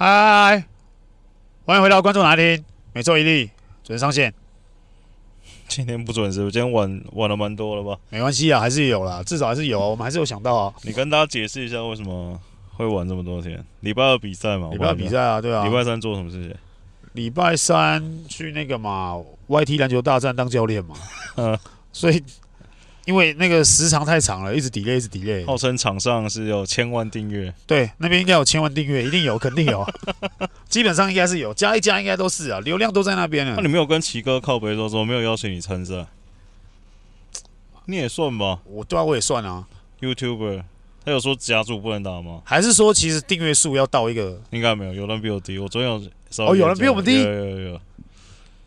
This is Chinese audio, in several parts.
嗨，欢迎回到观众哪爱听，每周一例准时上线。今天不准时，我今天晚晚了蛮多了吧？没关系啊，还是有啦，至少还是有，我们还是有想到啊。你跟大家解释一下为什么会晚这么多天？礼拜二比赛嘛？礼拜二比赛啊，对啊。礼拜三做什么事情？礼拜三去那个嘛，YT 篮球大战当教练嘛。嗯，所以。因为那个时长太长了，一直 delay，一直 delay。号称场上是有千万订阅，对，那边应该有千万订阅，一定有，肯定有，基本上应该是有，加一加应该都是啊，流量都在那边了。那、啊、你没有跟奇哥靠北说，说没有邀请你参赛？你也算吧，我对啊，我也算啊。YouTuber，他有说甲组不能打吗？还是说其实订阅数要到一个？应该没有，有人比我低。我昨天有哦，有人比我们低，有有有，有。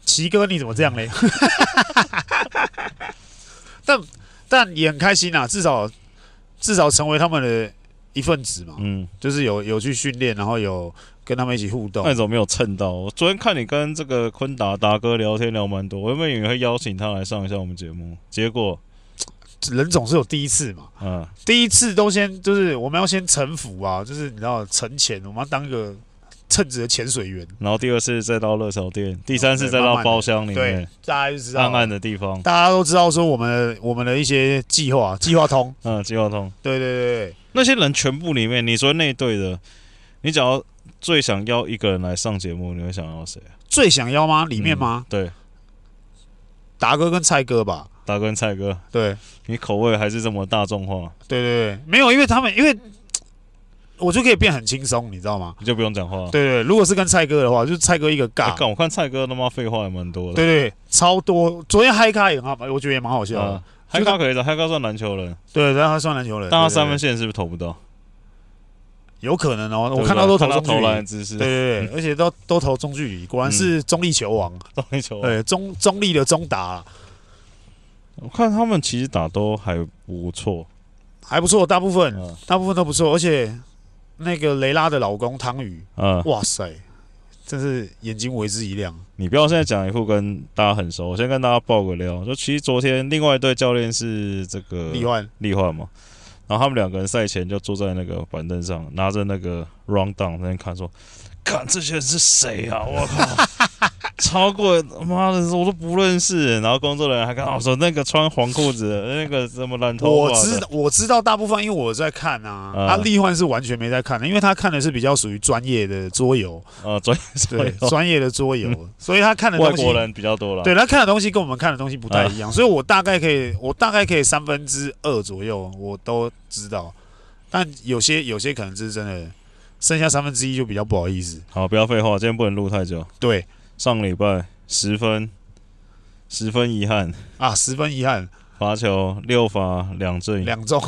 奇哥你怎么这样嘞？但。但也很开心啊，至少至少成为他们的一份子嘛。嗯，就是有有去训练，然后有跟他们一起互动。那你怎么没有蹭到？我昨天看你跟这个坤达达哥聊天聊蛮多，我原本以为会邀请他来上一下我们节目，结果人总是有第一次嘛。嗯，第一次都先就是我们要先臣服啊，就是你知道沉潜，我们要当一个。称职的潜水员，然后第二次再到热炒店，第三次再到包厢里面，对，大家就知道。暗暗的地方，大家都知道说我们我们的一些计划，计划通，嗯，计划通，对对对。对，那些人全部里面，你说那队的，你只要最想要一个人来上节目，你会想要谁？最想要吗？里面吗？嗯、对，达哥跟蔡哥吧，达哥跟蔡哥，对，你口味还是这么大众化，对对对，没有，因为他们因为。我就可以变很轻松，你知道吗？你就不用讲话。对，对对，如果是跟蔡哥的话，就是蔡哥一个尬。欸，我看蔡哥他妈废话也蛮多的。对，对对，超多。昨天嗨咖也很好，我觉得也蛮好笑的。嗨咖可以的，嗨咖算篮球人。对，但他算篮球人。但他三分线是不是投不到？有可能哦，我看到都投中距离姿势。对对对，而且都都投中距离，果然是中立球王。中立球王。对，中中立的中打。我看他们其实打都还不错，还不错，大部分大部分都不错，而且。那个雷拉的老公汤宇，嗯，哇塞，真是眼睛为之一亮。你不要现在讲一副跟大家很熟，我先跟大家爆个料，就其实昨天另外一队教练是这个立焕，立焕嘛，然后他们两个人赛前就坐在那个板凳上，拿着那个 rundown 在那看说，看这些人是谁啊，我靠。超过妈的，我都不认识。然后工作人员还跟我说，那个穿黄裤子的，那个什么烂头发。我知我知道大部分，因为我在看啊。他立焕是完全没在看的，因为他看的是比较属于专业的桌游啊，专业对专业的桌游，所以他看的东西外国人比较多了。对，他看的东西跟我们看的东西不太一样，所以我大概可以，我大概可以三分之二左右我都知道，但有些有些可能是真的，剩下三分之一就比较不好意思。好，不要废话，今天不能录太久。对。上礼拜十分，十分遗憾啊！十分遗憾，罚球六罚两中，两中。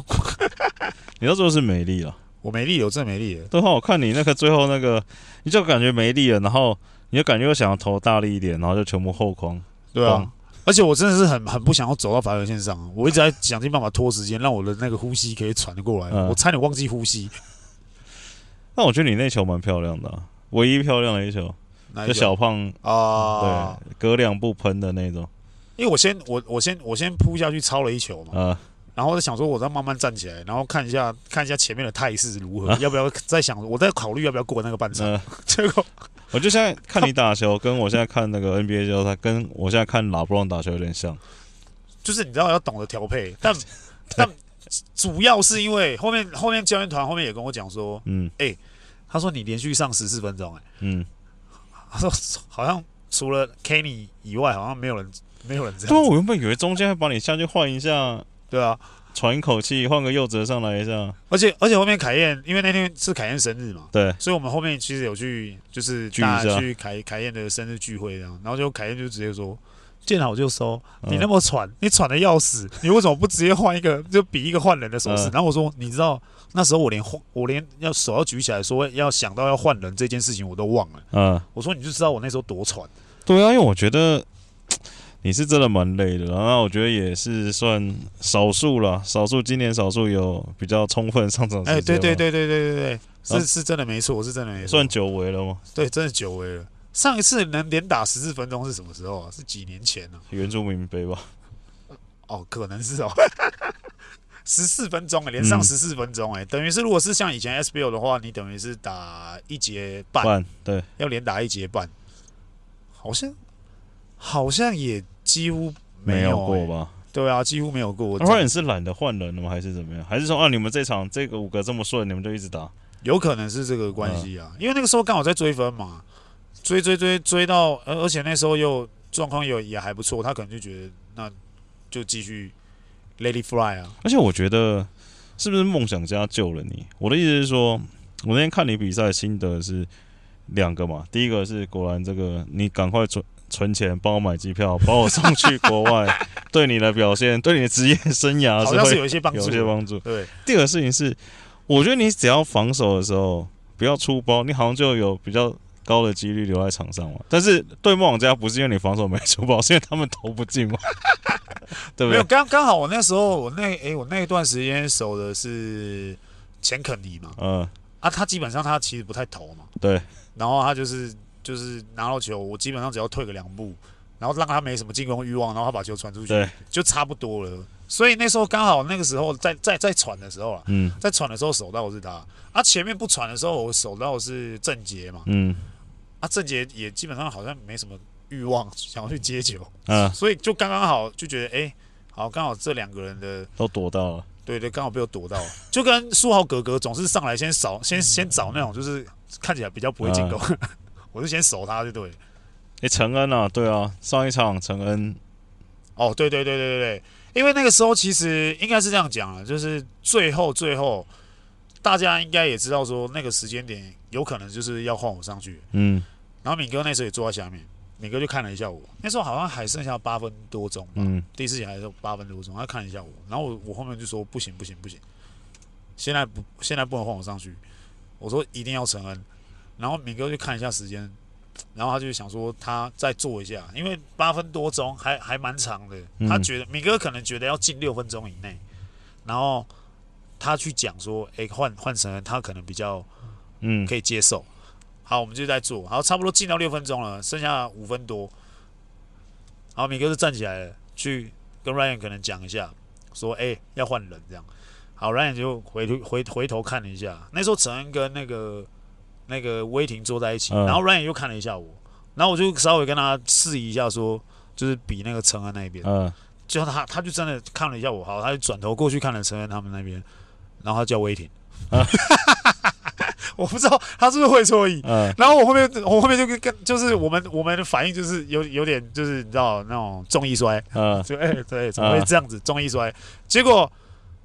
你要说是没力了，我没力，我真没力了。对，我看你那个最后那个，你就感觉没力了，然后你就感觉又想要投大力一点，然后就全部后空。对啊，而且我真的是很很不想要走到罚球线上，我一直在想尽办法拖时间，让我的那个呼吸可以喘得过来。嗯、我差点忘记呼吸。那我觉得你那球蛮漂亮的、啊，唯一漂亮的一球。就小胖啊，对，隔两步喷的那种。因为我先我我先我先扑下去抄了一球嘛，啊，然后我在想说我再慢慢站起来，然后看一下看一下前面的态势如何，要不要再想我在考虑要不要过那个半场。结果。我就现在看你打球，跟我现在看那个 NBA 球赛，跟我现在看拉布朗打球有点像，就是你知道要懂得调配，但 但主要是因为后面后面教练团后面也跟我讲说，嗯，哎，他说你连续上十四分钟，哎，嗯。他说：“好像除了 Kenny 以外，好像没有人，没有人这样。”对，我原本以为中间会把你下去换一下，对啊，喘一口气，换个右折上来一下。而且而且后面凯燕，因为那天是凯燕生日嘛，对，所以我们后面其实有去，就是大家去凯凯燕的生日聚会这样，然后就凯燕就直接说。见好就收，你那么喘，你喘的要死，你为什么不直接换一个，就比一个换人的手势？然后我说，你知道那时候我连换，我连要手要举起来说要想到要换人这件事情我都忘了。嗯，我说你就知道我那时候多喘。对啊，因为我觉得 你是真的蛮累的，然后我觉得也是算少数了，少数今年少数有比较充分上场时间。哎，对对对对对对对，是是真的没错，是真的没错。算久违了吗？对，真的久违了。上一次能连打十四分钟是什么时候啊？是几年前呢、啊？原住民杯吧？哦，可能是哦。十四分钟哎，连上十四分钟哎，等于是如果是像以前 SBL 的话，你等于是打一节半，对，要连打一节半，好像好像也几乎没有过吧？对啊，几乎没有过。后来你是懒得换人了吗？还是怎么样？还是说啊，你们这场这个五个这么顺，你们就一直打？有可能是这个关系啊，因为那个时候刚好在追分嘛，追追追追到，而而且那时候又状况又也还不错，他可能就觉得那就继续。Lady Fly 啊！而且我觉得，是不是梦想家救了你？我的意思是说，我那天看你比赛心得是两个嘛。第一个是果然这个，你赶快存存钱，帮我买机票，把我送去国外，对你的表现，对你的职业生涯好像是有一些帮助，有些帮助。对。第二个事情是，我觉得你只要防守的时候不要出包，你好像就有比较高的几率留在场上嘛。但是对梦想家不是因为你防守没出包，是因为他们投不进嘛。对不对？没有，刚刚好我那时候我那诶、欸，我那一段时间守的是钱肯尼嘛，嗯。啊，他基本上他其实不太投嘛，对，然后他就是就是拿到球，我基本上只要退个两步，然后让他没什么进攻欲望，然后他把球传出去，对，就差不多了。所以那时候刚好那个时候在在在传的时候啊，嗯，在传的时候守到的是他，啊，前面不传的时候我守到的是郑杰嘛，嗯，啊，郑杰也基本上好像没什么。欲望想要去接球，嗯，所以就刚刚好就觉得，哎、欸，好，刚好这两个人的都躲到了，对对，刚好被我躲到了，就跟书豪哥哥总是上来先扫，先先找那种就是看起来比较不会进攻，嗯、我就先守他就对了。哎、欸，承恩啊，对啊，上一场陈恩，哦，对对对对对对，因为那个时候其实应该是这样讲啊，就是最后最后大家应该也知道说那个时间点有可能就是要换我上去，嗯，然后敏哥那时候也坐在下面。敏哥就看了一下我，那时候好像还剩下八分多钟吧，嗯，第四节还是八分多钟，他看了一下我，然后我我后面就说不行不行不行，现在不现在不能换我上去，我说一定要承恩，然后敏哥就看一下时间，然后他就想说他再坐一下，因为八分多钟还还蛮长的，他觉得敏哥可能觉得要进六分钟以内，然后他去讲说，哎换换成恩他可能比较嗯可以接受。好，我们就在做，好，差不多进到六分钟了，剩下五分多。好，米哥就站起来了，去跟 Ryan 可能讲一下，说：“哎、欸，要换人这样。”好，Ryan 就回回回头看了一下，那时候陈恩跟那个那个威霆坐在一起，然后 Ryan 又看了一下我，然后我就稍微跟他示意一下说，说就是比那个陈恩那边，嗯，就他他就真的看了一下我，好，他就转头过去看了陈恩他们那边，然后他叫威霆。嗯 我不知道他是不是会错意，嗯，然后我后面我后面就跟跟就是我们我们的反应就是有有点就是你知道那种重易摔，嗯，就哎、欸、对，怎么会这样子重易摔？结果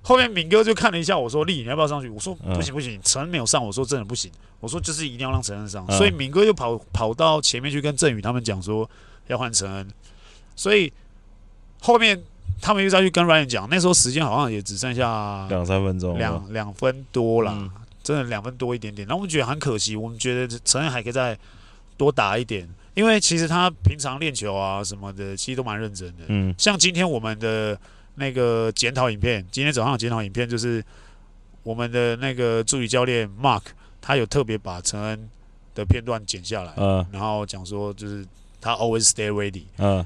后面敏哥就看了一下我说：“丽，你要不要上去？”我说：“不行不行，陈恩没有上。”我说：“真的不行。”我说：“就是一定要让陈恩上。”所以敏哥就跑跑到前面去跟郑宇他们讲说要换陈恩，所以后面他们又再去跟 Ryan 讲，那时候时间好像也只剩下两三分钟，两两分多了。嗯真的两分多一点点，然后我们觉得很可惜，我们觉得陈恩还可以再多打一点，因为其实他平常练球啊什么的，其实都蛮认真的。嗯，像今天我们的那个检讨影片，今天早上的检讨影片就是我们的那个助理教练 Mark，他有特别把陈恩的片段剪下来，嗯，然后讲说就是他 always stay ready，嗯，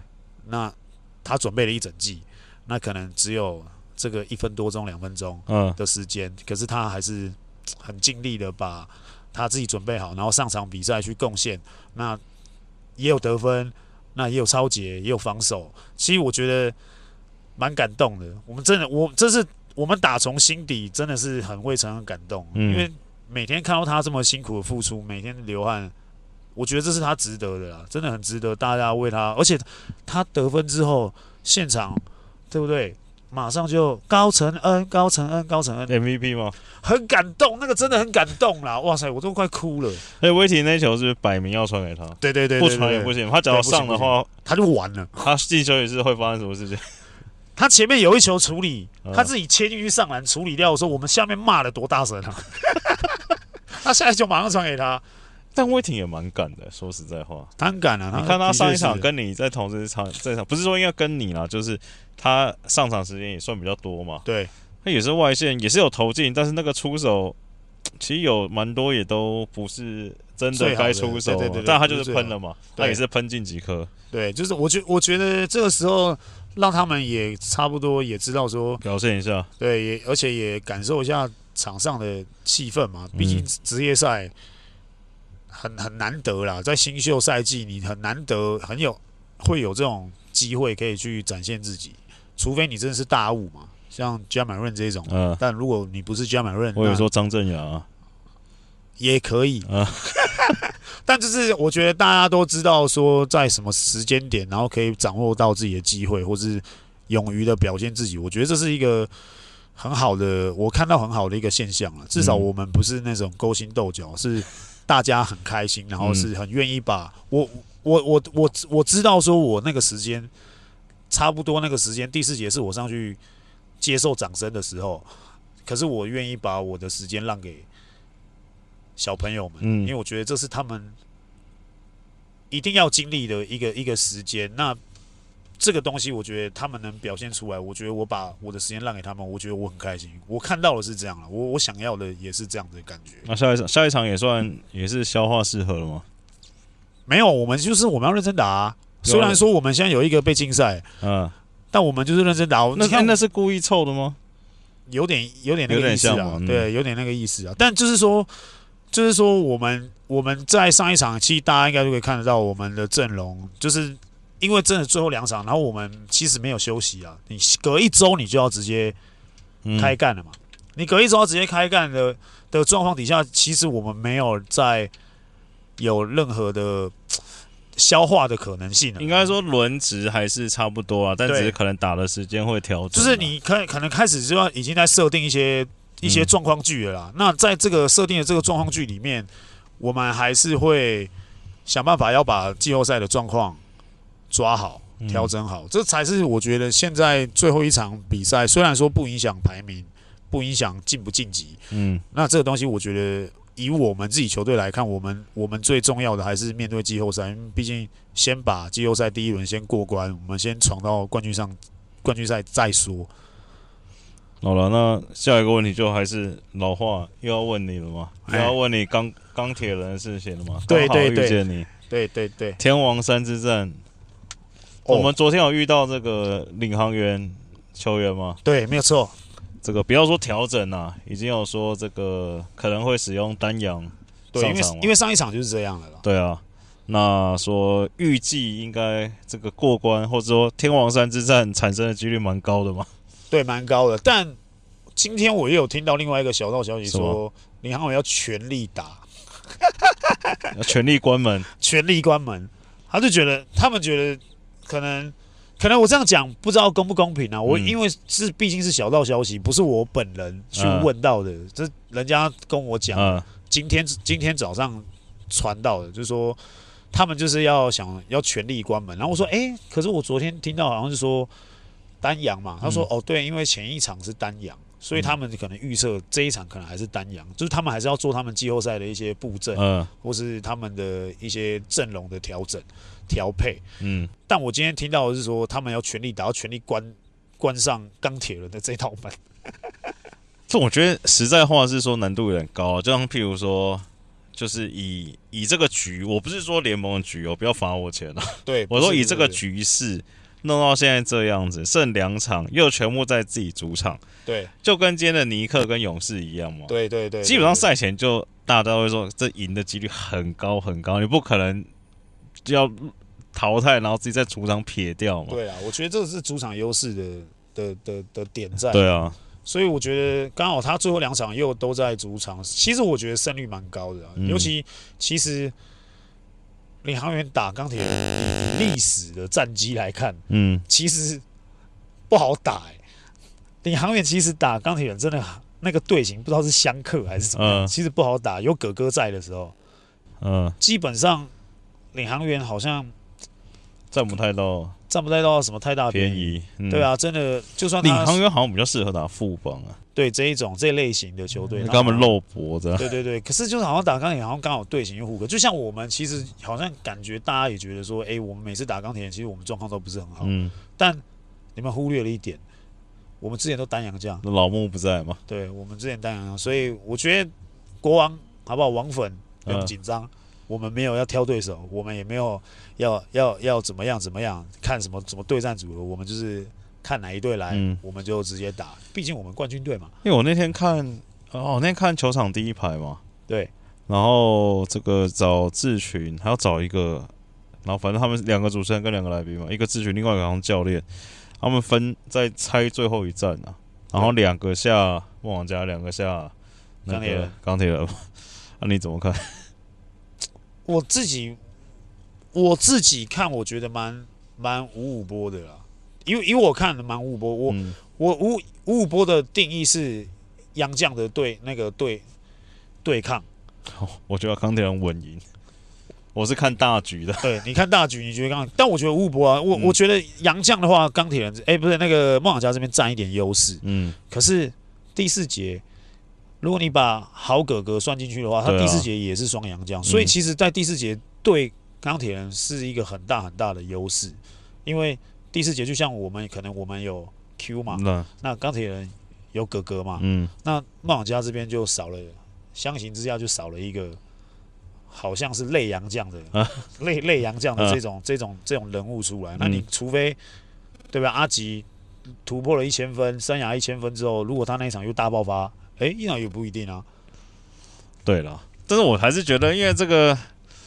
那他准备了一整季，那可能只有这个一分多钟、两分钟嗯的时间，可是他还是。很尽力的把他自己准备好，然后上场比赛去贡献。那也有得分，那也有抄截，也有防守。其实我觉得蛮感动的。我们真的，我这是我们打从心底真的是很为承恩感动，因为每天看到他这么辛苦的付出，每天流汗，我觉得这是他值得的啦，真的很值得大家为他。而且他得分之后，现场对不对？马上就高承恩，高承恩，高承恩 MVP 吗？很感动，那个真的很感动啦！哇塞，我都快哭了。哎，威霆那球是摆明要传给他，对对对，不传也不行。他只要上的话，他就完了。他进球也是会发生什么事情？他前面有一球处理，他自己切进去上篮处理掉的时候，我们下面骂的多大声啊！他下一球马上传给他。但威霆也蛮敢的，说实在话，他很敢啊！你看他上一场跟你在同时场这场，不是说应该跟你啦，就是他上场时间也算比较多嘛。对，他也是外线，也是有投进，但是那个出手其实有蛮多也都不是真的该出手，但他就是喷了嘛，他也是喷进几颗。对，就是我觉我觉得这个时候让他们也差不多也知道说表现一下，对，也而且也感受一下场上的气氛嘛。毕竟职业赛很很难得啦，在新秀赛季你很难得很有会有这种机会可以去展现自己，除非你真的是大物嘛，像 Ja Morant 这种。嗯。但如果你不是 Ja Morant，我有说张镇衙也可以。嗯。但就是我觉得大家都知道说在什么时间点，然后可以掌握到自己的机会，或是勇于的表现自己。我觉得这是一个很好的，我看到很好的一个现象了。至少我们不是那种勾心斗角，是大家很开心，然后是很愿意把我我我我我知道说我那个时间差不多那个时间第四节是我上去接受掌声的时候，可是我愿意把我的时间让给。小朋友们，嗯，因为我觉得这是他们一定要经历的一个一个时间。那这个东西，我觉得他们能表现出来，我觉得我把我的时间让给他们，我觉得我很开心。我看到的是这样了，我我想要的也是这样的感觉。那下一场，下一场也算也是消化适合了吗？没有，我们就是我们要认真打啊。虽然说我们现在有一个被禁赛，嗯，但我们就是认真打。那看那是故意凑的吗？有点有点那个意思啊，对，有点那个意思啊。但就是说。就是说，我们我们在上一场，其实大家应该都可以看得到我们的阵容，就是因为真的最后两场，然后我们其实没有休息啊。你隔一周你就要直接开干了嘛？你隔一周要直接开干的的状况底下，其实我们没有在有任何的消化的可能性。应该说轮值还是差不多啊，但只是可能打的时间会调整。就是你可可能开始就要已经在设定一些。一些状况剧了啦，嗯、那在这个设定的这个状况剧里面，我们还是会想办法要把季后赛的状况抓好、调整好，嗯、这才是我觉得现在最后一场比赛，虽然说不影响排名，不影响晋不晋级，嗯，那这个东西我觉得以我们自己球队来看，我们我们最重要的还是面对季后赛，因为毕竟先把季后赛第一轮先过关，我们先闯到冠军上，冠军赛再说。好了，那下一个问题就还是老话，又要问你了吗？又要问你钢钢铁人的事情了吗？对对对，遇见你，对对对，天王山之战，我们昨天有遇到这个领航员球员吗？对，没有错。这个不要说调整啊，已经有说这个可能会使用丹阳对，因为因为上一场就是这样的了。对啊，那说预计应该这个过关，或者说天王山之战产生的几率蛮高的嘛？对，蛮高的。但今天我又有听到另外一个小道消息说，领航员要全力打，要全力关门，全力关门。他就觉得，他们觉得可能，可能我这样讲不知道公不公平啊。我因为是毕竟是小道消息，不是我本人去问到的，嗯、这人家跟我讲，嗯、今天今天早上传到的，就是说他们就是要想要全力关门。然后我说，哎、欸，可是我昨天听到好像是说。丹阳嘛，他说：“哦，对，因为前一场是丹阳，所以他们可能预测这一场可能还是单阳，就是他们还是要做他们季后赛的一些布阵，嗯，或是他们的一些阵容的调整、调配，嗯。但我今天听到的是说，他们要全力打，要全力关关上钢铁人的这套门。这我觉得实在话是说难度有点高，就像譬如说，就是以以这个局，我不是说联盟的局哦，不要罚我钱啊。对，我说以这个局势。”弄到现在这样子，剩两场又全部在自己主场，对，就跟今天的尼克跟勇士一样嘛。对对对，基本上赛前就大家都会说，这赢的几率很高很高，你不可能就要淘汰，然后自己在主场撇掉嘛。对啊，我觉得这是主场优势的的的的点在。对啊，所以我觉得刚好他最后两场又都在主场，其实我觉得胜率蛮高的啊，嗯、尤其其实。领航员打钢铁人，以历史的战绩来看，嗯，其实不好打哎、欸。领航员其实打钢铁人真的那个队形，不知道是相克还是什么样，嗯、其实不好打。有哥哥在的时候，嗯，基本上领航员好像占不太到，占不太到什么太大便宜。便宜嗯、对啊，真的，就算领航员好像比较适合打富邦啊。对这一种这一类型的球队，跟他们肉搏的。对对对，可是就是好像打钢铁，好像刚好队形又互克。就像我们其实好像感觉大家也觉得说，哎，我们每次打钢铁，其实我们状况都不是很好。嗯。但你们忽略了一点，我们之前都单阳将。那老木不在嘛？对，我们之前单阳将，所以我觉得国王好不好？王粉不用紧张，嗯、我们没有要挑对手，我们也没有要要要怎么样怎么样，看什么什么对战组合，我们就是看哪一队来，嗯、我们就直接打。毕竟我们冠军队嘛。因为我那天看，哦，那天看球场第一排嘛，对。然后这个找志群，还要找一个，然后反正他们两个主持人跟两个来宾嘛，一个志群，另外一个好像教练，他们分在猜最后一站啊。然后两个下梦王家，两个下那个钢铁人。钢铁人，那 你怎么看？我自己我自己看，我觉得蛮蛮五五波的啦。因为因为我看的蛮五五波，我、嗯、我五五五波的定义是杨绛的对那个对对抗。哦、我觉得钢铁人稳赢。我是看大局的。对，你看大局，你觉得刚？但我觉得五五波啊，我、嗯、我觉得杨绛的话，钢铁人哎、欸，不是那个梦想家这边占一点优势。嗯。可是第四节，如果你把好哥哥算进去的话，他第四节也是双阳将，所以其实，在第四节对钢铁人是一个很大很大的优势，因为第四节就像我们可能我们有 Q 嘛，嗯、那钢铁人有哥哥嘛，嗯，那梦想家这边就少了。相形之下，就少了一个，好像是类洋将的，啊、类类洋将的这种、啊、这种这种人物出来。那你除非，嗯、对吧？阿吉突破了一千分，生涯一千分之后，如果他那一场又大爆发，哎、欸，那也不一定啊。对了，但是我还是觉得，因为这个。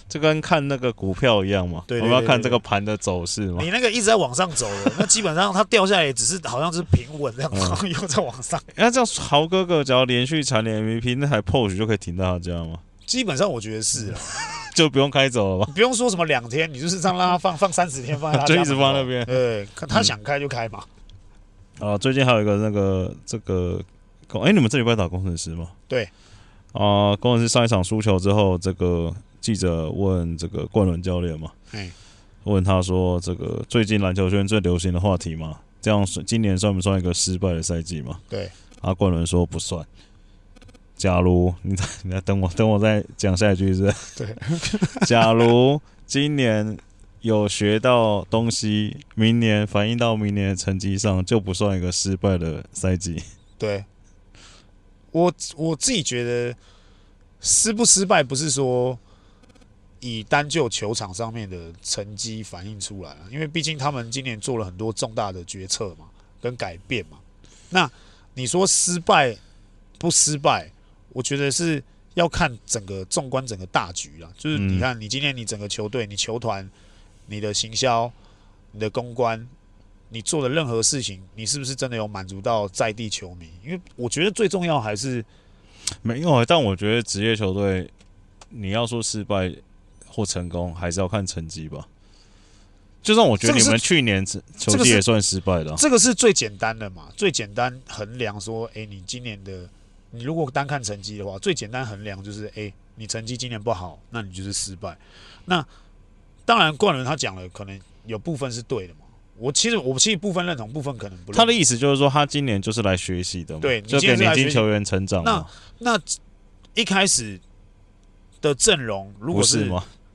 就跟看那个股票一样嘛，我们要看这个盘的走势嘛。你那个一直在往上走的，那基本上它掉下来也只是好像是平稳这样，嗯、然后又在往上。那这样豪哥哥只要连续蝉联 MVP，那台 POS 就可以停到他家吗？基本上我觉得是啊，就不用开走了吧？不用说什么两天，你就是这样让他放放三十天放在他，就一直放那边。对，看他想开就开嘛。啊、嗯，最近还有一个那个这个，哎、欸，你们这礼拜打工程师吗？对。啊，工程师上一场输球之后，这个。记者问这个冠伦教练嘛，问他说：“这个最近篮球圈最流行的话题嘛，这样今年算不算一个失败的赛季嘛？”对，啊冠伦说不算。假如你你来等我，等我再讲下一句是，是？对，假如今年有学到东西，明年反映到明年的成绩上，就不算一个失败的赛季。对，我我自己觉得失不失败不是说。以单就球场上面的成绩反映出来了，因为毕竟他们今年做了很多重大的决策嘛，跟改变嘛。那你说失败不失败？我觉得是要看整个纵观整个大局啦。就是你看，你今天你整个球队、你球团、你的行销、你的公关，你做的任何事情，你是不是真的有满足到在地球迷？因为我觉得最重要还是没有。但我觉得职业球队，你要说失败。或成功还是要看成绩吧。就算我觉得你们去年球季也算失败的，啊，这个是最简单的嘛？最简单衡量说，哎，你今年的你如果单看成绩的话，最简单衡量就是，哎，你成绩今年不好，那你就是失败。那当然，冠伦他讲了，可能有部分是对的嘛。我其实我其实部分认同，部分可能不认同。他的意思就是说，他今年就是来学习的嘛，对，就给年轻球员成长嘛。那那一开始的阵容如果是？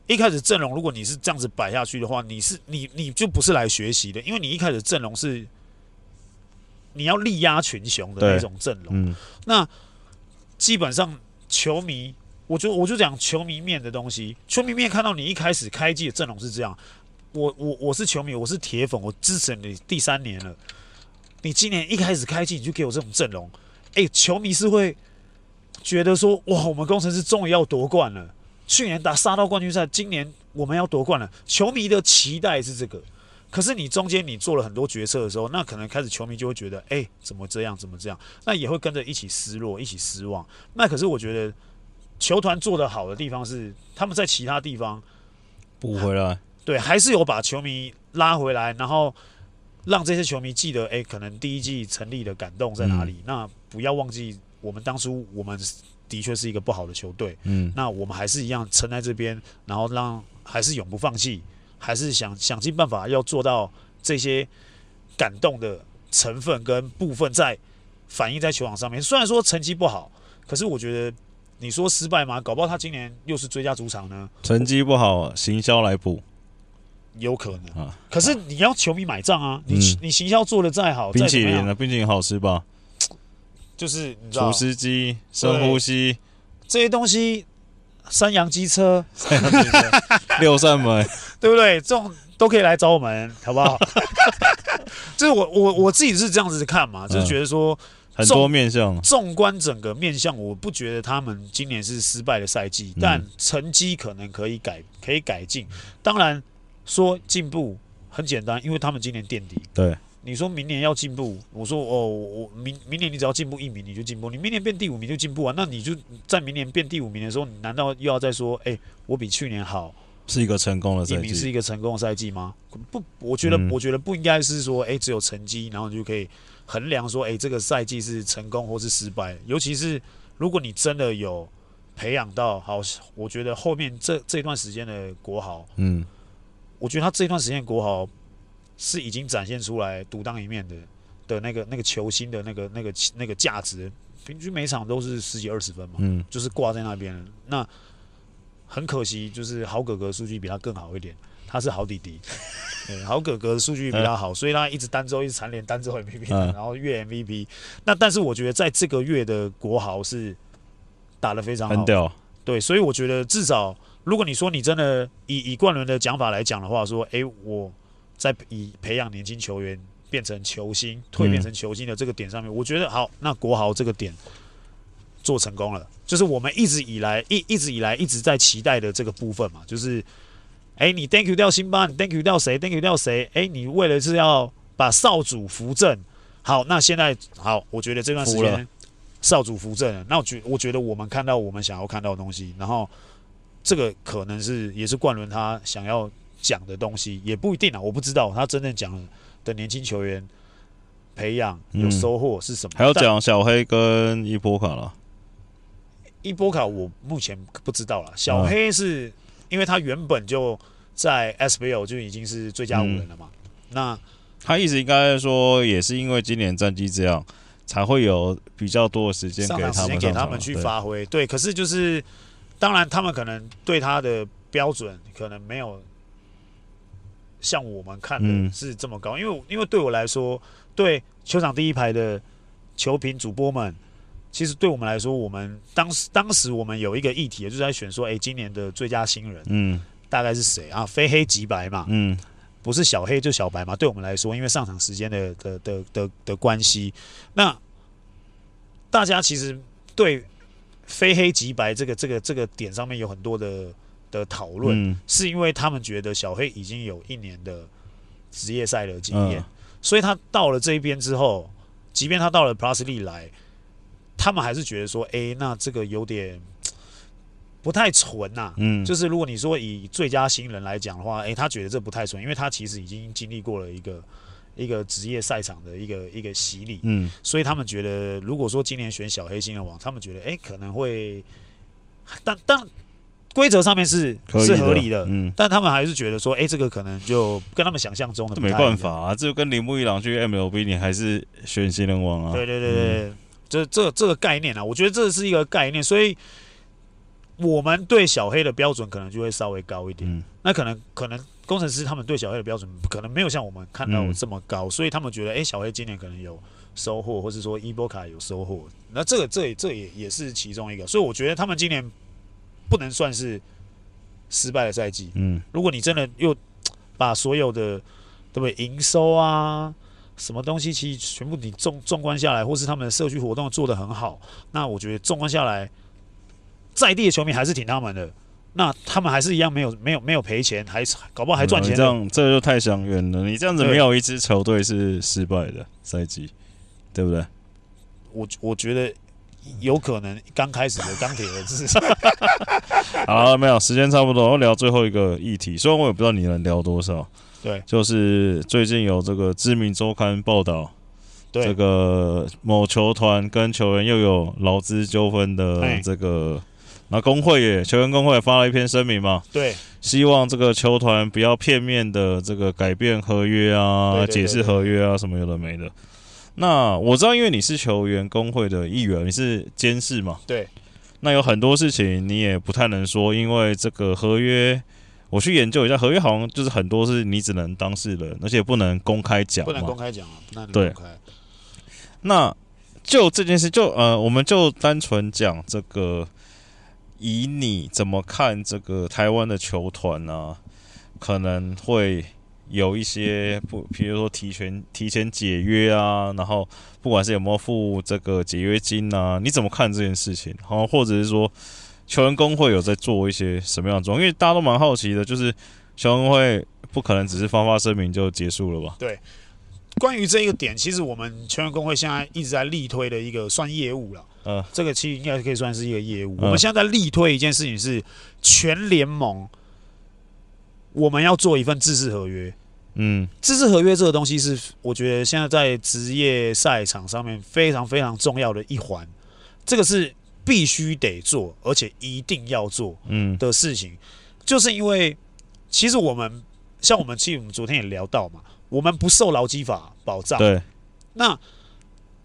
一开始阵容，如果你是这样子摆下去的话，你是你你就不是来学习的，因为你一开始阵容是你要力压群雄的那种阵容。嗯，那基本上球迷，我就我就讲球迷面的东西，球迷面看到你一开始开季的阵容是这样，我我我是球迷，我是铁粉，我支持你第三年了，你今年一开始开季你就给我这种阵容，哎，球迷是会觉得说，哇，我们工程师终于要夺冠了。去年打杀到冠军赛，今年我们要夺冠了。球迷的期待是这个，可是你中间你做了很多决策的时候，那可能开始球迷就会觉得，哎、怎么这样，怎么这样？那也会跟着一起失落，一起失望。那可是我觉得球团做得好的地方是，他们在其他地方补回来，对，还是有把球迷拉回来，然后让这些球迷记得，哎、欸，可能第一季成立的感动在哪里？嗯、那不要忘记我们当初我们。的确是一个不好的球队，嗯，那我们还是一样撑在这边，然后让还是永不放弃，还是想想尽办法要做到这些感动的成分跟部分在反映在球场上面。虽然说成绩不好，可是我觉得你说失败吗？搞不好他今年又是追加主场呢。成绩不好，行销来补，有可能啊。可是你要球迷买账啊，你、嗯、你行销做的再好，冰淇淋呢？冰淇淋好吃吧？就是你知道，厨师机、深呼吸这些东西，山羊机车，山羊机车，六扇门，对不对？这种都可以来找我们，好不好？就是我我我自己是这样子看嘛，就是觉得说。嗯很多面向，纵观整个面向，我不觉得他们今年是失败的赛季，但成绩可能可以改，可以改进。当然说进步很简单，因为他们今年垫底。对，你说明年要进步，我说哦，我明明年你只要进步一名你就进步，你明年变第五名就进步啊。那你就在明年变第五名的时候，你难道又要再说，哎，我比去年好，是一个成功的赛季？是一个成功的赛季吗？不，我觉得，我觉得不应该是说，哎，只有成绩，然后你就可以。衡量说，哎、欸，这个赛季是成功或是失败，尤其是如果你真的有培养到好，我觉得后面这这段时间的国豪，嗯，我觉得他这段时间国豪是已经展现出来独当一面的的那个那个球星的那个那个那个价值，平均每场都是十几二十分嘛，嗯，就是挂在那边。那很可惜，就是好哥哥数据比他更好一点。他是好弟弟，对，好哥哥的数据比他好，所以他一直单周一直蝉联单周 MVP，然后月 MVP。那但是我觉得在这个月的国豪是打得非常好，很屌。对，所以我觉得至少如果你说你真的以以冠伦的讲法来讲的话，说，哎，我在以培养年轻球员变成球星、蜕变成球星的这个点上面，我觉得好，那国豪这个点做成功了，就是我们一直以来一一直以来一直在期待的这个部分嘛，就是。哎，你 thank you 掉辛巴，你 thank you 掉谁？thank you 掉谁？哎，你为了是要把少主扶正，好，那现在好，我觉得这段时间少主扶正了，那我觉我觉得我们看到我们想要看到的东西，然后这个可能是也是冠伦他想要讲的东西，也不一定啊，我不知道他真正讲的年轻球员培养有收获是什么？还要讲小黑跟伊波卡了，伊波卡我目前不知道了，小黑是。因为他原本就在 SBL 就已经是最佳五人了嘛，嗯、那他意思应该说也是因为今年战绩这样，才会有比较多的时间给他们给他们去发挥。对，可是就是当然他们可能对他的标准可能没有像我们看的是这么高，嗯、因为因为对我来说，对球场第一排的球评主播们。其实对我们来说，我们当时当时我们有一个议题，就是在选说，哎，今年的最佳新人，嗯，大概是谁啊？非黑即白嘛，嗯，不是小黑就小白嘛。对我们来说，因为上场时间的的的的的关系，那大家其实对非黑即白这个这个这个点上面有很多的的讨论，嗯、是因为他们觉得小黑已经有一年的职业赛的经验，嗯、所以他到了这一边之后，即便他到了 Plus League 来。他们还是觉得说，哎、欸，那这个有点 不太纯呐、啊。嗯，就是如果你说以最佳新人来讲的话，哎、欸，他觉得这不太纯，因为他其实已经经历过了一个一个职业赛场的一个一个洗礼。嗯，所以他们觉得，如果说今年选小黑新人王，他们觉得，哎、欸，可能会，但但规则上面是是合理的。嗯，但他们还是觉得说，哎、欸，这个可能就跟他们想象中的没办法啊，这就跟铃木一朗去 MLB，你还是选新人王啊。对对对对。嗯这这这个概念啊，我觉得这是一个概念，所以我们对小黑的标准可能就会稍微高一点。嗯、那可能可能工程师他们对小黑的标准可能没有像我们看到这么高，嗯、所以他们觉得，哎，小黑今年可能有收获，或是说伊波卡有收获。那这个这也这也也是其中一个，所以我觉得他们今年不能算是失败的赛季。嗯，如果你真的又把所有的对不对营收啊。什么东西其实全部你纵纵观下来，或是他们的社区活动做得很好，那我觉得纵观下来，在地的球迷还是挺他们的。那他们还是一样没有没有没有赔钱，还搞不好还赚钱。这样这就太相远了。你这样子没有一支球队是失败的赛季，对不对？我我觉得有可能刚开始的钢铁人是。好了，没有时间差不多，我聊最后一个议题。虽然我也不知道你能聊多少。对，就是最近有这个知名周刊报道，对这个某球团跟球员又有劳资纠纷的这个，那工会也球员工会也发了一篇声明嘛，对，希望这个球团不要片面的这个改变合约啊，对对对对解释合约啊什么有的没的。那我知道，因为你是球员工会的一员，你是监事嘛，对，那有很多事情你也不太能说，因为这个合约。我去研究一下合约，好像就是很多是你只能当事人，而且不能公开讲，不能公开讲啊。那对，那就这件事，就呃，我们就单纯讲这个以你怎么看这个台湾的球团呢、啊？可能会有一些不，比如说提前提前解约啊，然后不管是有没有付这个解约金啊，你怎么看这件事情？好，或者是说球员工会有在做一些什么样的状况？因为大家都蛮好奇的，就是球员工会不可能只是发发声明就结束了吧？对。关于这一个点，其实我们球员工会现在一直在力推的一个算业务了。嗯，这个其实应该可以算是一个业务。我们现在在力推一件事情是全联盟，我们要做一份制式合约。嗯，制式合约这个东西是我觉得现在在职业赛场上面非常非常重要的一环。这个是必须得做，而且一定要做嗯的事情，就是因为其实我们像我们其实我们昨天也聊到嘛。我们不受劳基法保障，对，那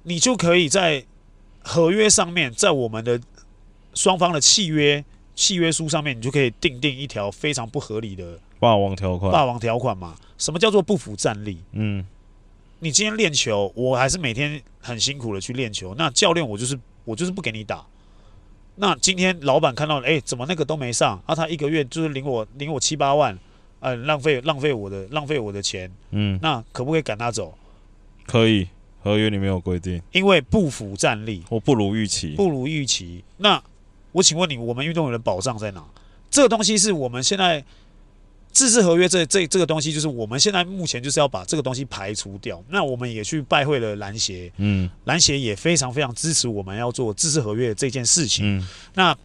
你就可以在合约上面，在我们的双方的契约契约书上面，你就可以订定一条非常不合理的霸王条款。霸王条款嘛？什么叫做不服战力？嗯，你今天练球，我还是每天很辛苦的去练球，那教练我就是我就是不给你打。那今天老板看到了，哎，怎么那个都没上？啊，他一个月就是领我领我七八万。呃，浪费浪费我的浪费我的钱，嗯，那可不可以赶他走？可以，合约里面有规定，因为不符战力或不如预期，不如预期。那我请问你，我们运动员的保障在哪？这个东西是我们现在自治合约这这这个东西，就是我们现在目前就是要把这个东西排除掉。那我们也去拜会了篮协，嗯，篮协也非常非常支持我们要做自治合约这件事情，嗯，那。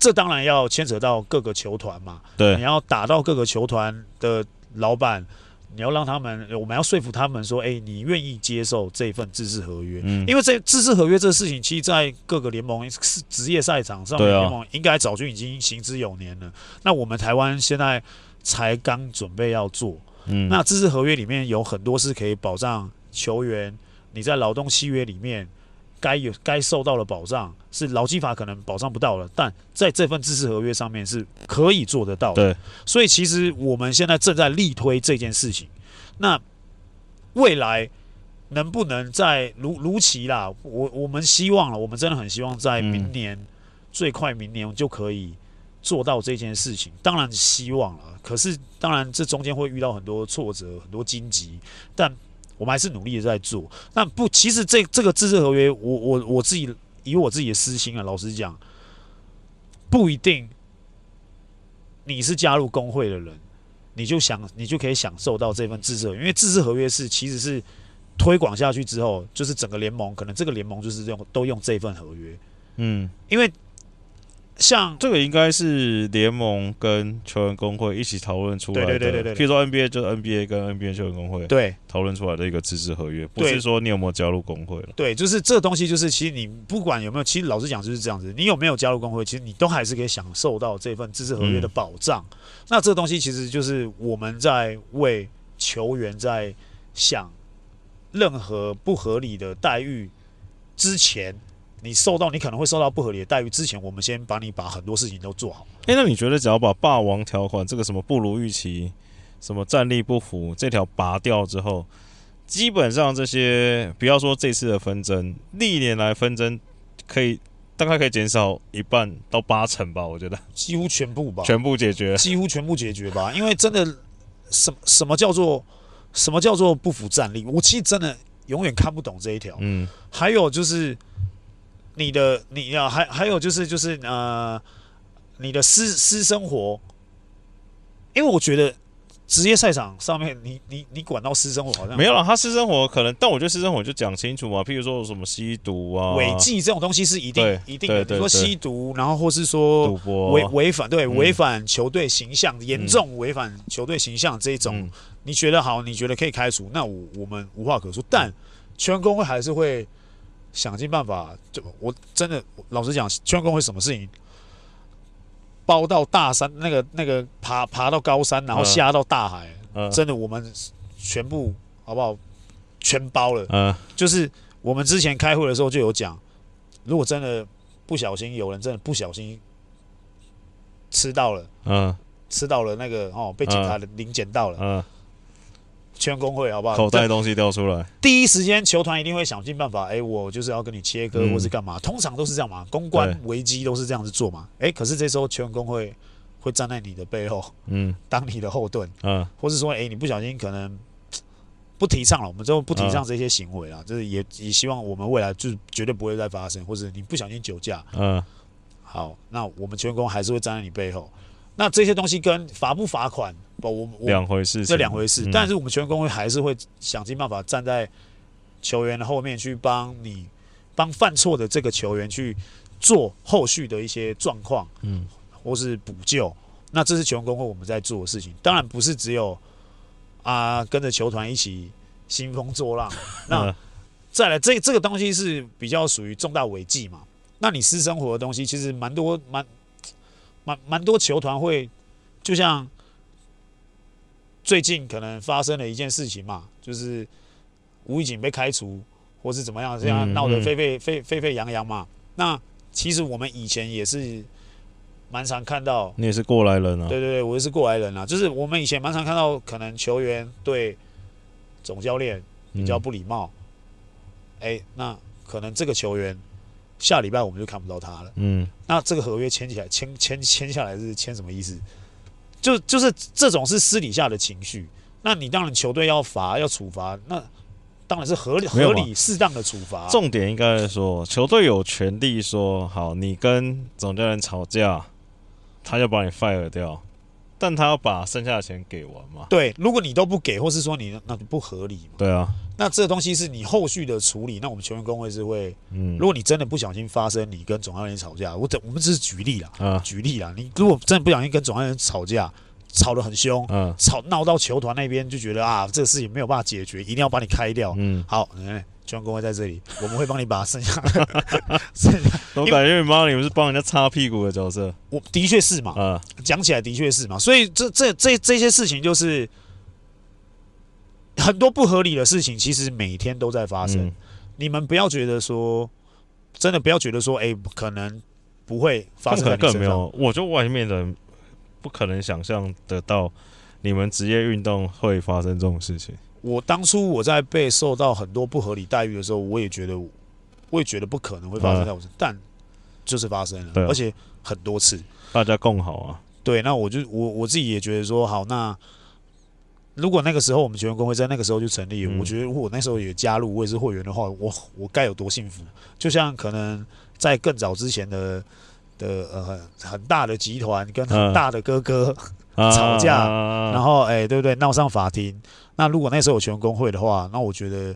这当然要牵扯到各个球团嘛，对，你要打到各个球团的老板，你要让他们，我们要说服他们说，哎，你愿意接受这份制式合约？嗯，因为这制式合约这个事情，其实，在各个联盟是职业赛场上面，联盟应该早就已经行之有年了。那我们台湾现在才刚准备要做，嗯，那制式合约里面有很多是可以保障球员，你在劳动契约里面。该有该受到的保障是劳基法可能保障不到了，但在这份制式合约上面是可以做得到的。对，所以其实我们现在正在力推这件事情。那未来能不能在如如期啦？我我们希望了，我们真的很希望在明年、嗯、最快明年就可以做到这件事情。当然希望了，可是当然这中间会遇到很多挫折、很多荆棘，但。我们还是努力的在做，那不，其实这这个制式合约，我我我自己以我自己的私心啊，老实讲，不一定你是加入工会的人，你就想你就可以享受到这份制式合约，因为制式合约是其实是推广下去之后，就是整个联盟可能这个联盟就是用都用这份合约，嗯，因为。像这个应该是联盟跟球员工会一起讨论出来的，对对对对，譬如说 NBA 就是 NBA 跟 NBA 球员工会对讨论出来的一个资质合约，不是说你有没有加入工会了。对，就是这个东西，就是其实你不管有没有，其实老实讲就是这样子，你有没有加入工会，其实你都还是可以享受到这份资质合约的保障。嗯、那这个东西其实就是我们在为球员在想任何不合理的待遇之前。你受到你可能会受到不合理的待遇之前，我们先把你把很多事情都做好。诶，那你觉得只要把霸王条款这个什么不如预期、什么战力不符这条拔掉之后，基本上这些不要说这次的纷争，历年来纷争可以大概可以减少一半到八成吧？我觉得几乎全部吧，全部解决，几乎全部解决吧。因为真的什么什么叫做什么叫做不符战力？我其实真的永远看不懂这一条。嗯，还有就是。你的你要还还有就是就是呃，你的私私生活，因为我觉得职业赛场上面你，你你你管到私生活好像没有了。他私生活可能，但我觉得私生活就讲清楚嘛。譬如说什么吸毒啊、违纪这种东西是一定一定的。比如说吸毒，然后或是说赌博、违违反对违反球队形象、严、嗯、重违反球队形象这一种、嗯，你觉得好？你觉得可以开除？那我我们无话可说。但球员工会还是会。想尽办法，就我真的老实讲，球员工会什么事情包到大山，那个那个爬爬到高山，然后下到大海，嗯、真的我们全部好不好？全包了。嗯，就是我们之前开会的时候就有讲，如果真的不小心有人真的不小心吃到了，嗯，吃到了那个哦被警察临检到了，员工会好不好？口袋东西掉出来，第一时间球团一定会想尽办法，哎、欸，我就是要跟你切割，或是干嘛、嗯？通常都是这样嘛，公关危机都是这样子做嘛。哎、欸，可是这时候球员工会会站在你的背后，嗯，当你的后盾，嗯，或是说，哎、欸，你不小心可能 不提倡了，我们就不提倡这些行为了、嗯，就是也也希望我们未来就绝对不会再发生，或者你不小心酒驾，嗯，好，那我们球员工还是会站在你背后。那这些东西跟罚不罚款，不，我我两回事，这两回事、嗯。但是我们球员工会还是会想尽办法站在球员的后面去帮你，帮犯错的这个球员去做后续的一些状况，嗯，或是补救。那这是球员工会我们在做的事情。当然不是只有啊跟着球团一起兴风作浪。那再来，这这个东西是比较属于重大违纪嘛？那你私生活的东西其实蛮多蛮。蛮蛮多球团会，就像最近可能发生了一件事情嘛，就是吴玉景被开除，或是怎么样，这样闹得沸沸沸沸沸扬扬嘛。那其实我们以前也是蛮常看到，你也是过来人啊？对对对，我也是过来人啊。就是我们以前蛮常看到，可能球员对总教练比较不礼貌，哎、嗯欸，那可能这个球员。下礼拜我们就看不到他了。嗯，那这个合约签起来，签签签下来是签什么意思？就就是这种是私底下的情绪。那你当然球队要罚要处罚，那当然是合理合理适当的处罚。重点应该是说，球队有权利说，好，你跟总教练吵架，他就把你 fire 掉。但他要把剩下的钱给完嘛？对，如果你都不给，或是说你那就不合理嘛。对啊，那这个东西是你后续的处理，那我们球员工会是会，嗯，如果你真的不小心发生你跟总教练吵架，我这我们只是举例啦，啊，举例啦，你如果真的不小心跟总教练吵架，吵得很凶，嗯，吵闹到球团那边就觉得啊，这个事情没有办法解决，一定要把你开掉，嗯，好，嗯。球员工会在这里，我们会帮你把剩下的 剩下。我感觉你妈，你们是帮人家擦屁股的角色。我的确是嘛，啊，讲起来的确是嘛，所以这这这这些事情就是很多不合理的事情，其实每天都在发生。嗯、你们不要觉得说，真的不要觉得说，哎、欸，可能不会发生在你身上。更没有，我觉得外面的人不可能想象得到，你们职业运动会发生这种事情。我当初我在被受到很多不合理待遇的时候，我也觉得，我也觉得不可能会发生在我身上，但就是发生了，而且很多次。大家共好啊。对，那我就我我自己也觉得说，好，那如果那个时候我们球员工会在那个时候就成立，我觉得如果我那时候也加入，我也是会员的话，我我该有多幸福。就像可能在更早之前的的呃很大的集团跟很大的哥哥吵架，然后哎，对不对？闹上法庭。那如果那时候有球员工会的话，那我觉得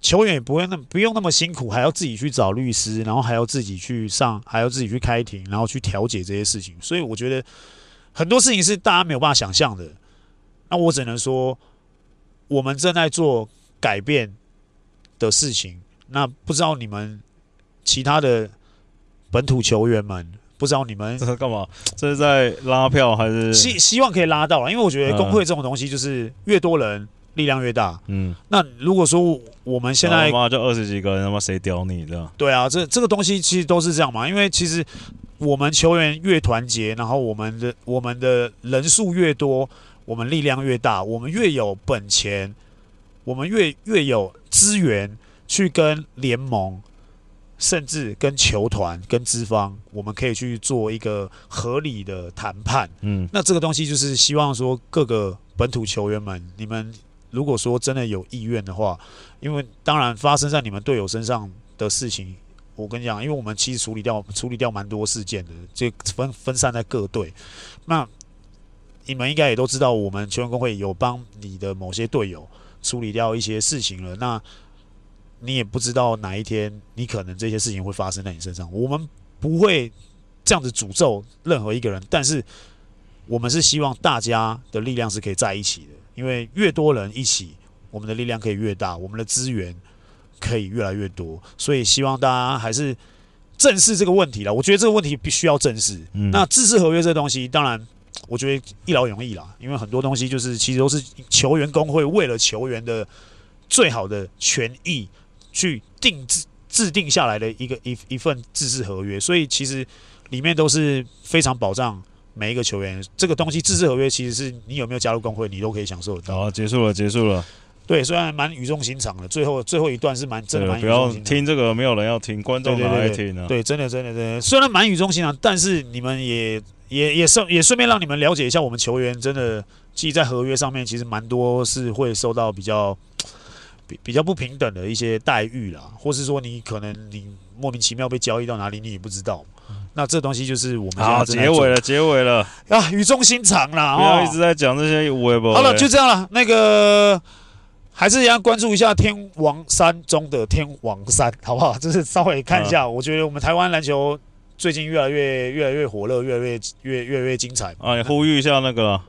球员也不会那不用那么辛苦，还要自己去找律师，然后还要自己去上，还要自己去开庭，然后去调解这些事情。所以我觉得很多事情是大家没有办法想象的。那我只能说，我们正在做改变的事情。那不知道你们其他的本土球员们。不知道你们这 是干嘛？这是在拉票还是希希望可以拉到了？因为我觉得工会这种东西就是越多人力量越大。嗯，那如果说我们现在妈就二十几个人，他妈谁屌你这样？对啊，这这个东西其实都是这样嘛。因为其实我们球员越团结，然后我们的我们的人数越多，我们力量越大，我们越有本钱，我们越越有资源去跟联盟。甚至跟球团、跟资方，我们可以去做一个合理的谈判。嗯，那这个东西就是希望说，各个本土球员们，你们如果说真的有意愿的话，因为当然发生在你们队友身上的事情，我跟你讲，因为我们其实处理掉处理掉蛮多事件的，就分分散在各队。那你们应该也都知道，我们球员工会有帮你的某些队友处理掉一些事情了。那你也不知道哪一天你可能这些事情会发生在你身上。我们不会这样子诅咒任何一个人，但是我们是希望大家的力量是可以在一起的，因为越多人一起，我们的力量可以越大，我们的资源可以越来越多。所以希望大家还是正视这个问题了。我觉得这个问题必须要正视。嗯。那制式合约这东西，当然我觉得一劳永逸啦，因为很多东西就是其实都是球员工会为了球员的最好的权益。去定制制定下来的一个一一份制式合约，所以其实里面都是非常保障每一个球员，这个东西自治合约其实是你有没有加入工会，你都可以享受得到。好，结束了，结束了。对，虽然蛮语重心长的，最后最后一段是蛮真的蛮语重心长。不要听这个，没有人要听，观众哪来听呢？对，真的真的真的，虽然蛮语重心长，但是你们也也也顺也顺便让你们了解一下，我们球员真的，其实在合约上面其实蛮多是会受到比较比比较不平等的一些待遇啦，或是说你可能你莫名其妙被交易到哪里，你也不知道。那这东西就是我们好结尾了，结尾了啊，语重心长啦，不要一直在讲这些微博。好了，就这样了，那个。还是要关注一下天王山中的天王山，好不好？就是稍微看一下，啊、我觉得我们台湾篮球最近越来越越来越火热，越来越越越来越精彩。啊，你呼吁一下那个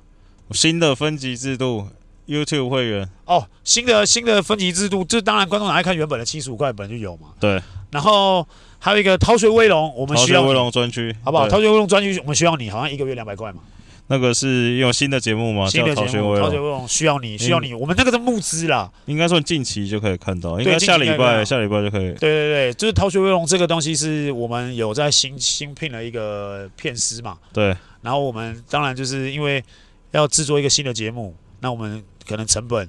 新的分级制度，YouTube 会员哦，新的新的分级制度，这当然观众拿来看原本的七十五块本来就有嘛。对，然后还有一个逃学威龙，我们需要逃学威龙专区，好不好？逃学威龙专区，我们需要你，好像一个月两百块嘛。那个是用新的节目吗？新的节目，逃学威龙需要你，需要你。我们那个是募资啦，应该算近期就可以看到，应该下礼拜下礼拜就可以。对对对，就是逃学威龙这个东西是我们有在新新聘了一个片师嘛。对。然后我们当然就是因为要制作一个新的节目，那我们可能成本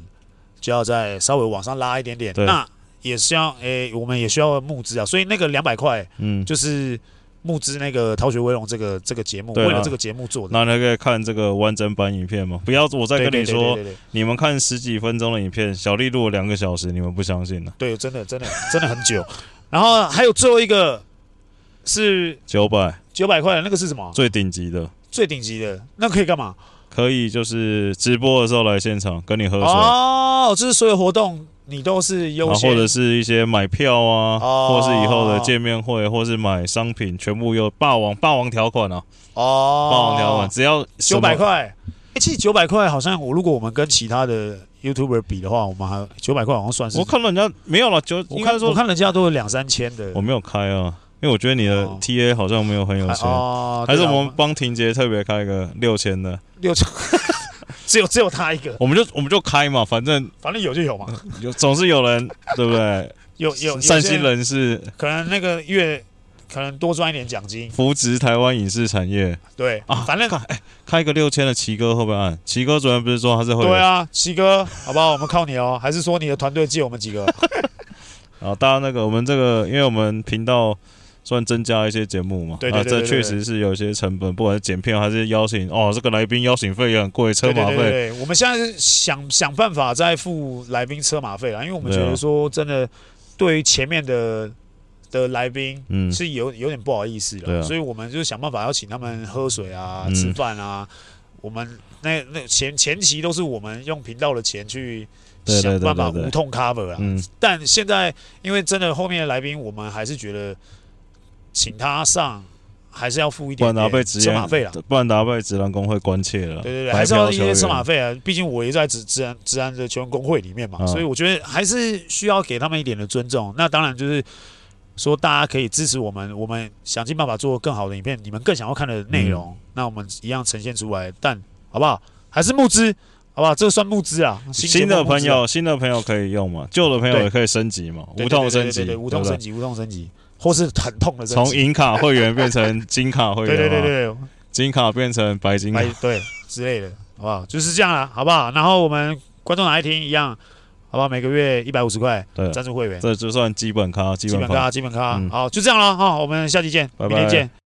就要再稍微往上拉一点点。那也需要诶，我们也需要募资啊，所以那个两百块，嗯，就是。募资那个《逃学威龙》这个这个节目，为了这个节目做的。那你可以看这个完整版影片吗？不要，我再跟你说，你们看十几分钟的影片，小丽录了两个小时，你们不相信呢？对，真的，真的，真的很久。然后还有最后一个是九百九百块，那个是什么？最顶级的，最顶级的，那可以干嘛？可以就是直播的时候来现场跟你喝水哦，就是所有活动。你都是优先，或者是一些买票啊，或是以后的见面会，或是买商品，全部有霸王霸王条款啊。哦，霸王条款，只要九百块。哎，其实九百块好像我如果我们跟其他的 YouTuber 比的话，我们还九百块好像算是。我看人家没有了，九应该说我看人家都有两三千的。我没有开啊，因为我觉得你的 TA 好像没有很有钱。哦，还是我们帮婷姐特别开一个六千的。六千。只有只有他一个，我们就我们就开嘛，反正反正有就有嘛，有总是有人，对不对？有有善心人士，可能那个月可能多赚一点奖金，扶植台湾影视产业。对啊，反正开哎开一个六千的奇哥会不会按？奇哥昨天不是说他是会？对啊，奇哥，好不好？我们靠你哦，还是说你的团队借我们几个？啊，大家那个我们这个，因为我们频道。算增加一些节目嘛？对，对，对，对，对，啊，这确实是有一些成本，不管是剪片还是邀请哦，这个来宾邀请费也很贵，车马费。对，对，对，我们现在是想想办法再付来宾车马费啦，因为我们觉得说真的，对于前面的的来宾，嗯，是有有点不好意思了，啊，所以我们就想办法要请他们喝水啊、嗯、吃饭啊。我们那那前前期都是我们用频道的钱去想办法无痛 cover 啊。嗯，但现在因为真的后面的来宾，我们还是觉得。请他上，还是要付一点点车马费了，不然他被职篮工会关切了。对对对，还是要一些车马费啊，毕竟我也在职职篮职篮的球员工会里面嘛，所以我觉得还是需要给他们一点的尊重。那当然就是说，大家可以支持我们，我们想尽办法做更好的影片，你们更想要看的内容，那我们一样呈现出来。但好不好？还是募资，好不好？这个算募资啊。新的朋友，新的朋友可以用嘛？旧的朋友也可以升级嘛？无痛升级，无痛升级，无痛升级。或是很痛的，从银卡 会员变成金卡会员，对对对对，金卡变成白金卡，对之类的，好不好？就是这样了，好不好？然后我们观众哪爱听一样，好不好？每个月一百五十块，对，赞助会员，这就算基本卡，基本卡，基本卡，好，就这样了，哈，我们下期见，拜拜，明天见。